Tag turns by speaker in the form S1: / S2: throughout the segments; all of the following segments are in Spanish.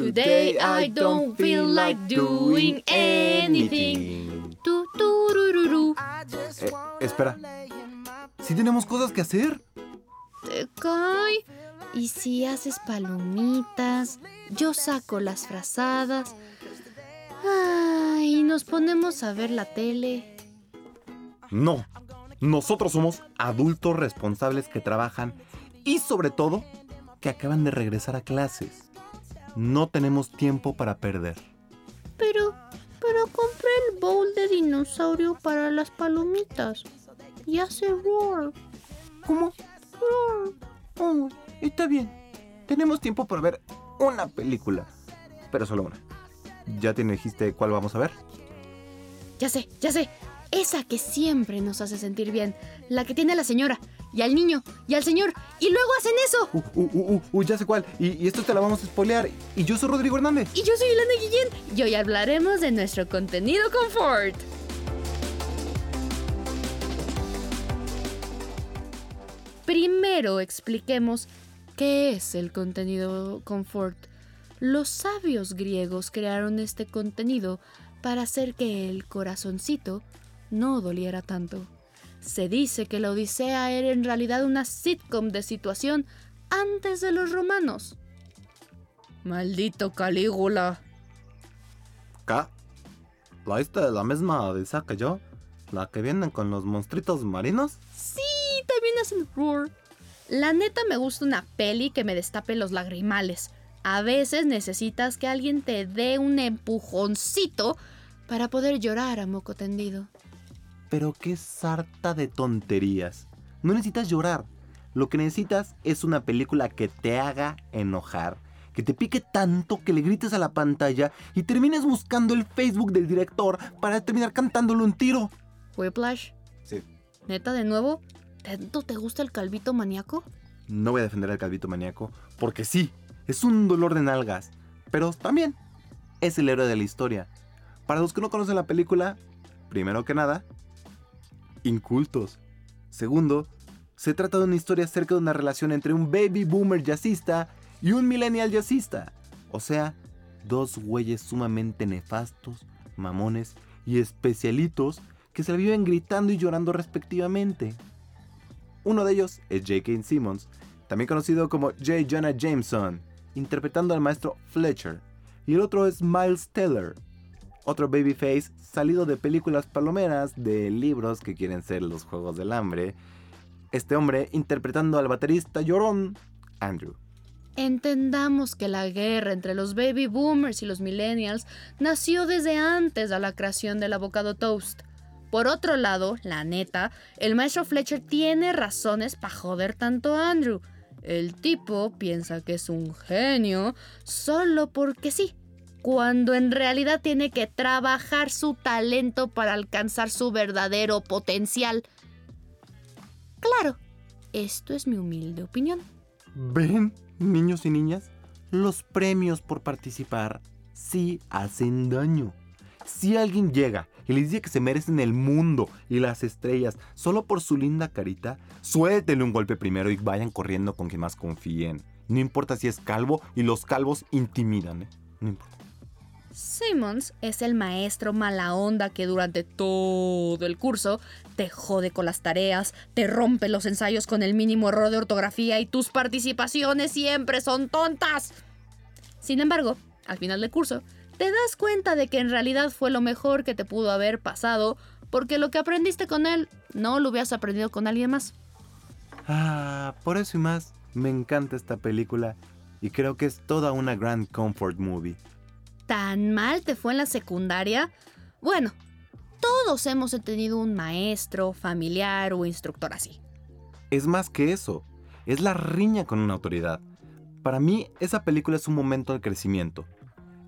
S1: Today I don't feel like doing anything. Tu, turururu.
S2: Eh, espera. ¿Sí tenemos cosas que hacer?
S1: Te cae. Y si haces palomitas, yo saco las frazadas. Ay, y nos ponemos a ver la tele.
S2: No. Nosotros somos adultos responsables que trabajan y sobre todo que acaban de regresar a clases. No tenemos tiempo para perder.
S1: Pero, pero compré el bowl de dinosaurio para las palomitas. Y hace roar.
S2: ¿Cómo?
S1: Roar.
S2: Oh, está bien. Tenemos tiempo para ver una película. Pero solo una. ¿Ya te dijiste cuál vamos a ver?
S1: Ya sé, ya sé. Esa que siempre nos hace sentir bien. La que tiene la señora, y al niño, y al señor. Y luego hacen eso.
S2: Uh, uh, uh, uh, uh, ya sé cuál. Y, y esto te la vamos a spoilear. Y yo soy Rodrigo Hernández.
S1: Y yo soy Elena Guillén. Y hoy hablaremos de nuestro contenido confort. Primero expliquemos qué es el contenido confort. Los sabios griegos crearon este contenido para hacer que el corazoncito no doliera tanto. Se dice que la Odisea era en realidad una sitcom de situación antes de los romanos. Maldito Calígula.
S2: ¿Qué? ¿La esta es la misma Odisea que yo? ¿La que vienen con los monstruitos marinos?
S1: Sí, también hacen roar. La neta me gusta una peli que me destape los lagrimales. A veces necesitas que alguien te dé un empujoncito para poder llorar a moco tendido.
S2: Pero qué sarta de tonterías. No necesitas llorar. Lo que necesitas es una película que te haga enojar, que te pique tanto que le grites a la pantalla y termines buscando el Facebook del director para terminar cantándole un tiro.
S1: Whiplash,
S2: Sí.
S1: neta de nuevo, ¿tanto te gusta el calvito maníaco?
S2: No voy a defender al calvito maníaco, porque sí, es un dolor de nalgas, pero también es el héroe de la historia. Para los que no conocen la película, primero que nada, incultos. Segundo, se trata de una historia acerca de una relación entre un baby boomer jazzista y un millennial jazzista. O sea, dos güeyes sumamente nefastos, mamones y especialitos que se viven gritando y llorando respectivamente. Uno de ellos es J.K. Simmons, también conocido como J. Jonah Jameson, interpretando al maestro Fletcher. Y el otro es Miles Teller, otro babyface salido de películas palomeras de libros que quieren ser los Juegos del Hambre. Este hombre interpretando al baterista llorón, Andrew.
S1: Entendamos que la guerra entre los baby boomers y los millennials nació desde antes de la creación del abocado toast. Por otro lado, la neta, el maestro Fletcher tiene razones para joder tanto a Andrew. El tipo piensa que es un genio solo porque sí, cuando en realidad tiene que trabajar su talento para alcanzar su verdadero potencial. Claro, esto es mi humilde opinión.
S2: ¿Ven, niños y niñas? Los premios por participar sí hacen daño. Si alguien llega y les dice que se merecen el mundo y las estrellas solo por su linda carita, suéltenle un golpe primero y vayan corriendo con quien más confíen. No importa si es calvo y los calvos intimidan, ¿eh? No importa.
S1: Simmons es el maestro mala onda que durante todo el curso te jode con las tareas, te rompe los ensayos con el mínimo error de ortografía y tus participaciones siempre son tontas. Sin embargo, al final del curso, te das cuenta de que en realidad fue lo mejor que te pudo haber pasado porque lo que aprendiste con él no lo hubieras aprendido con alguien más.
S2: Ah, por eso y más, me encanta esta película y creo que es toda una grand comfort movie.
S1: ¿Tan mal te fue en la secundaria? Bueno, todos hemos tenido un maestro, familiar o instructor así.
S2: Es más que eso, es la riña con una autoridad. Para mí, esa película es un momento de crecimiento.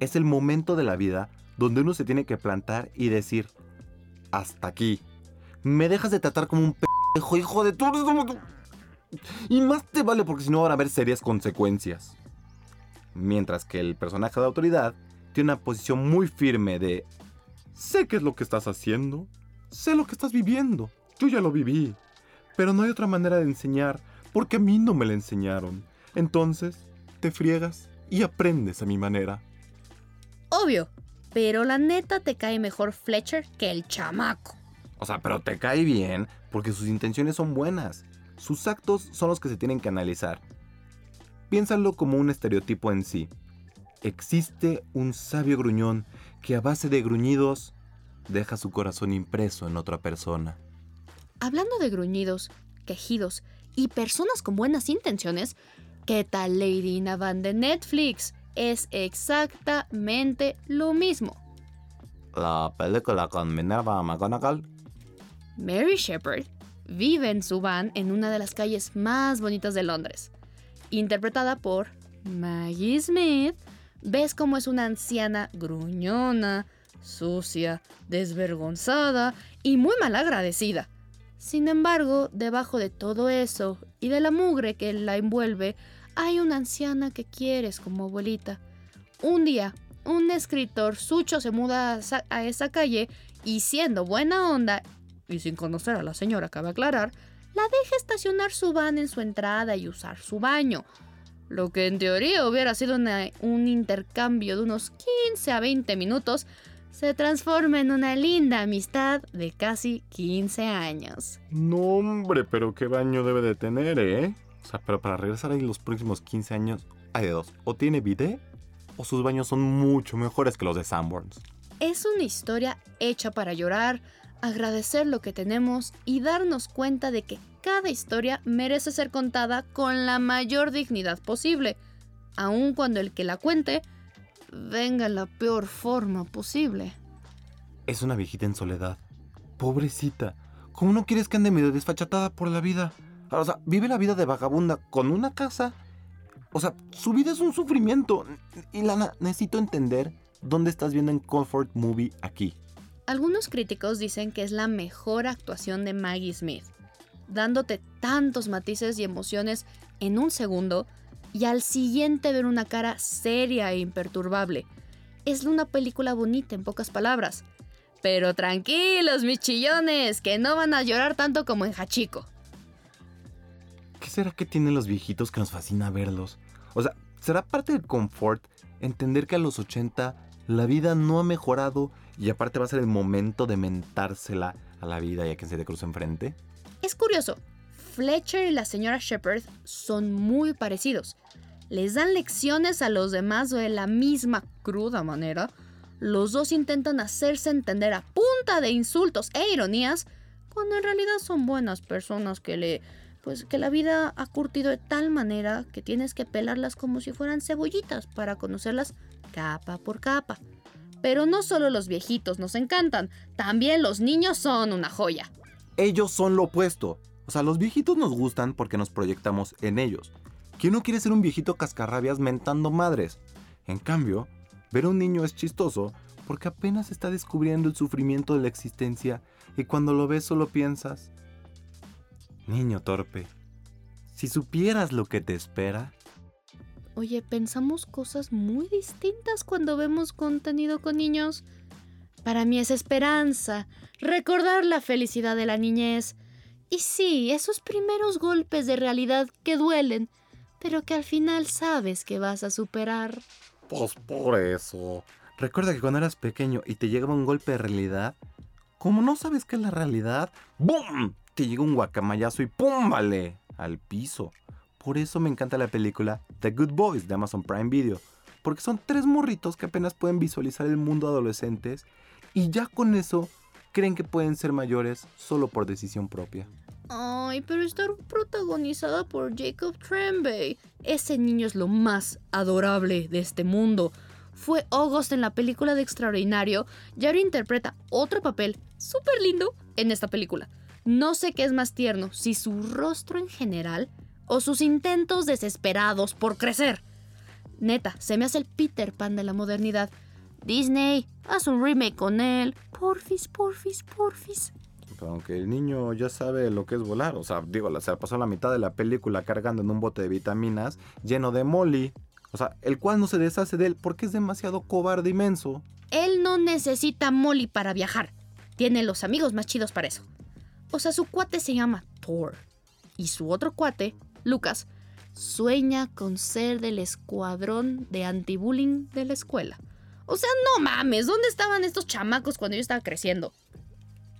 S2: Es el momento de la vida donde uno se tiene que plantar y decir, hasta aquí. Me dejas de tratar como un hijo de tu... Y más te vale porque si no van a haber serias consecuencias. Mientras que el personaje de autoridad tiene una posición muy firme de, sé qué es lo que estás haciendo, sé lo que estás viviendo, yo ya lo viví, pero no hay otra manera de enseñar porque a mí no me la enseñaron. Entonces, te friegas y aprendes a mi manera.
S1: Obvio, pero la neta te cae mejor Fletcher que el chamaco.
S2: O sea, pero te cae bien porque sus intenciones son buenas. Sus actos son los que se tienen que analizar. Piénsalo como un estereotipo en sí. Existe un sabio gruñón que a base de gruñidos deja su corazón impreso en otra persona.
S1: Hablando de gruñidos, quejidos y personas con buenas intenciones, ¿qué tal Lady Navan de Netflix? Es exactamente lo mismo.
S2: La película con Minerva McGonagall.
S1: Mary Shepard vive en su van en una de las calles más bonitas de Londres. Interpretada por Maggie Smith, ves cómo es una anciana gruñona, sucia, desvergonzada y muy mal agradecida. Sin embargo, debajo de todo eso y de la mugre que la envuelve, hay una anciana que quieres como abuelita. Un día, un escritor sucho se muda a esa calle y siendo buena onda y sin conocer a la señora, cabe aclarar, la deja estacionar su van en su entrada y usar su baño. Lo que en teoría hubiera sido un intercambio de unos 15 a 20 minutos, se transforma en una linda amistad de casi 15 años.
S2: No, hombre, pero qué baño debe de tener, ¿eh? O sea, pero para regresar ahí los próximos 15 años, hay de dos. O tiene bidet, o sus baños son mucho mejores que los de Sanborns.
S1: Es una historia hecha para llorar, agradecer lo que tenemos y darnos cuenta de que cada historia merece ser contada con la mayor dignidad posible, aun cuando el que la cuente venga en la peor forma posible.
S2: Es una viejita en soledad. Pobrecita. ¿Cómo no quieres que ande medio desfachatada por la vida? O sea, vive la vida de vagabunda con una casa. O sea, su vida es un sufrimiento. Y Lana, necesito entender dónde estás viendo en Comfort Movie aquí.
S1: Algunos críticos dicen que es la mejor actuación de Maggie Smith, dándote tantos matices y emociones en un segundo y al siguiente ver una cara seria e imperturbable. Es una película bonita en pocas palabras. Pero tranquilos, mis chillones, que no van a llorar tanto como en Hachiko.
S2: ¿Qué será que tienen los viejitos que nos fascina verlos? O sea, ¿será parte del confort entender que a los 80 la vida no ha mejorado y aparte va a ser el momento de mentársela a la vida y a quien se te cruza enfrente.
S1: Es curioso, Fletcher y la señora Shepard son muy parecidos. Les dan lecciones a los demás de la misma cruda manera. Los dos intentan hacerse entender a punta de insultos e ironías, cuando en realidad son buenas personas que le pues que la vida ha curtido de tal manera que tienes que pelarlas como si fueran cebollitas para conocerlas capa por capa. Pero no solo los viejitos nos encantan, también los niños son una joya.
S2: Ellos son lo opuesto. O sea, los viejitos nos gustan porque nos proyectamos en ellos. ¿Quién no quiere ser un viejito cascarrabias mentando madres? En cambio, ver a un niño es chistoso porque apenas está descubriendo el sufrimiento de la existencia y cuando lo ves solo piensas, niño torpe, si supieras lo que te espera.
S1: Oye, pensamos cosas muy distintas cuando vemos contenido con niños. Para mí es esperanza, recordar la felicidad de la niñez. Y sí, esos primeros golpes de realidad que duelen, pero que al final sabes que vas a superar.
S2: Pues por eso. Recuerda que cuando eras pequeño y te llegaba un golpe de realidad, como no sabes qué es la realidad, ¡bum! Te llega un guacamayazo y ¡pum! Vale, al piso. Por eso me encanta la película The Good Boys de Amazon Prime Video, porque son tres morritos que apenas pueden visualizar el mundo adolescentes y ya con eso creen que pueden ser mayores solo por decisión propia.
S1: Ay, pero está protagonizada por Jacob Tremblay. Ese niño es lo más adorable de este mundo. Fue August en la película de Extraordinario y ahora interpreta otro papel súper lindo en esta película. No sé qué es más tierno, si su rostro en general o sus intentos desesperados por crecer. Neta, se me hace el Peter Pan de la modernidad. Disney, haz un remake con él. Porfis, porfis, porfis.
S2: aunque el niño ya sabe lo que es volar, o sea, digo, se pasó la mitad de la película cargando en un bote de vitaminas lleno de molly. O sea, el cual no se deshace de él porque es demasiado cobarde inmenso.
S1: Él no necesita molly para viajar. Tiene los amigos más chidos para eso. O sea, su cuate se llama Thor. Y su otro cuate Lucas, sueña con ser del escuadrón de anti-bullying de la escuela. O sea, no mames, ¿dónde estaban estos chamacos cuando yo estaba creciendo?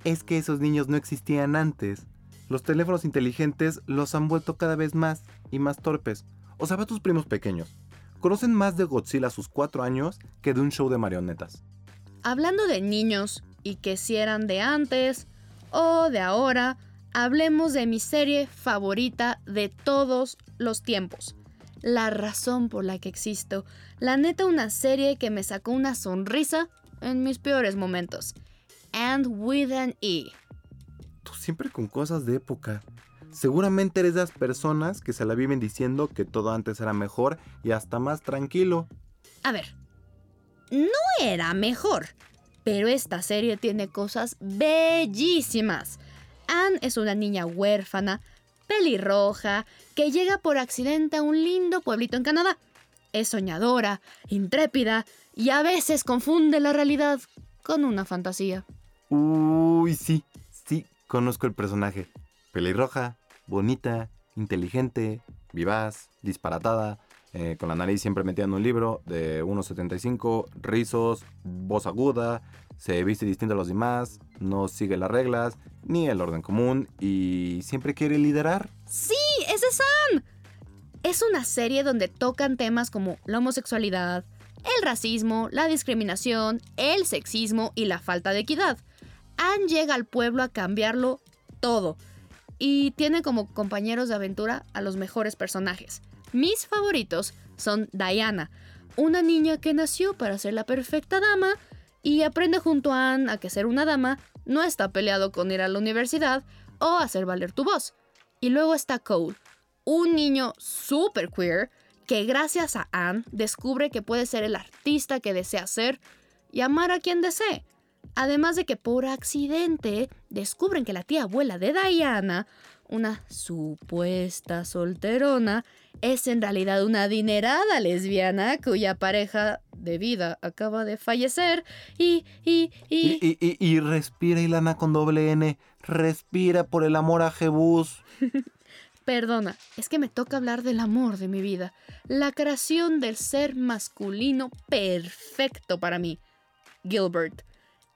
S2: Es que esos niños no existían antes. Los teléfonos inteligentes los han vuelto cada vez más y más torpes. O sea, ve a tus primos pequeños. Conocen más de Godzilla a sus cuatro años que de un show de marionetas.
S1: Hablando de niños y que si eran de antes o de ahora, hablemos de mi serie favorita de todos los tiempos. La razón por la que existo. La neta una serie que me sacó una sonrisa en mis peores momentos. And with an E.
S2: Tú siempre con cosas de época. Seguramente eres de las personas que se la viven diciendo que todo antes era mejor y hasta más tranquilo.
S1: A ver, no era mejor, pero esta serie tiene cosas bellísimas. Anne es una niña huérfana, pelirroja, que llega por accidente a un lindo pueblito en Canadá. Es soñadora, intrépida y a veces confunde la realidad con una fantasía.
S2: Uy, sí, sí, conozco el personaje. Pelirroja, bonita, inteligente, vivaz, disparatada, eh, con la nariz siempre metida en un libro, de 1,75, rizos, voz aguda, se viste distinto a los demás, no sigue las reglas, ni el orden común y siempre quiere liderar.
S1: ¡Sí! ¡Ese es Sam! Es una serie donde tocan temas como la homosexualidad, el racismo, la discriminación, el sexismo y la falta de equidad. Anne llega al pueblo a cambiarlo todo y tiene como compañeros de aventura a los mejores personajes. Mis favoritos son Diana, una niña que nació para ser la perfecta dama y aprende junto a Anne a que ser una dama no está peleado con ir a la universidad o hacer valer tu voz. Y luego está Cole, un niño super queer que gracias a Anne descubre que puede ser el artista que desea ser y amar a quien desee. Además de que por accidente descubren que la tía abuela de Diana, una supuesta solterona, es en realidad una adinerada lesbiana cuya pareja de vida acaba de fallecer y y y...
S2: Y, y, y respira Ilana con doble N, respira por el amor a Jebus.
S1: Perdona, es que me toca hablar del amor de mi vida, la creación del ser masculino perfecto para mí. Gilbert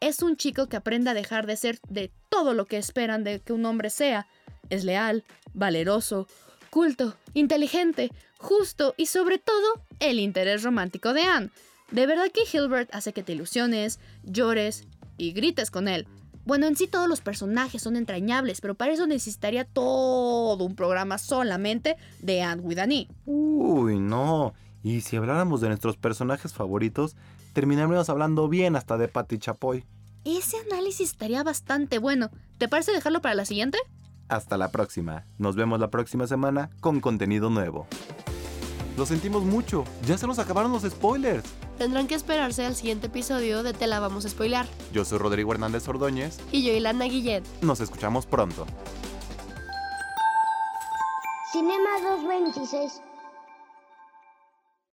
S1: es un chico que aprende a dejar de ser de todo lo que esperan de que un hombre sea. Es leal, valeroso, culto, inteligente, justo y sobre todo el interés romántico de Anne. De verdad que Gilbert hace que te ilusiones, llores y grites con él. Bueno, en sí todos los personajes son entrañables, pero para eso necesitaría todo un programa solamente de Anne with an E.
S2: Uy, no. Y si habláramos de nuestros personajes favoritos, terminaríamos hablando bien hasta de Patty Chapoy.
S1: Ese análisis estaría bastante bueno. ¿Te parece dejarlo para la siguiente?
S2: Hasta la próxima. Nos vemos la próxima semana con contenido nuevo. Lo sentimos mucho. Ya se nos acabaron los spoilers.
S1: Tendrán que esperarse al siguiente episodio de Te la vamos a spoilar.
S2: Yo soy Rodrigo Hernández Ordóñez.
S1: Y yo, Ilana Guillet.
S2: Nos escuchamos pronto.
S3: Cinema 226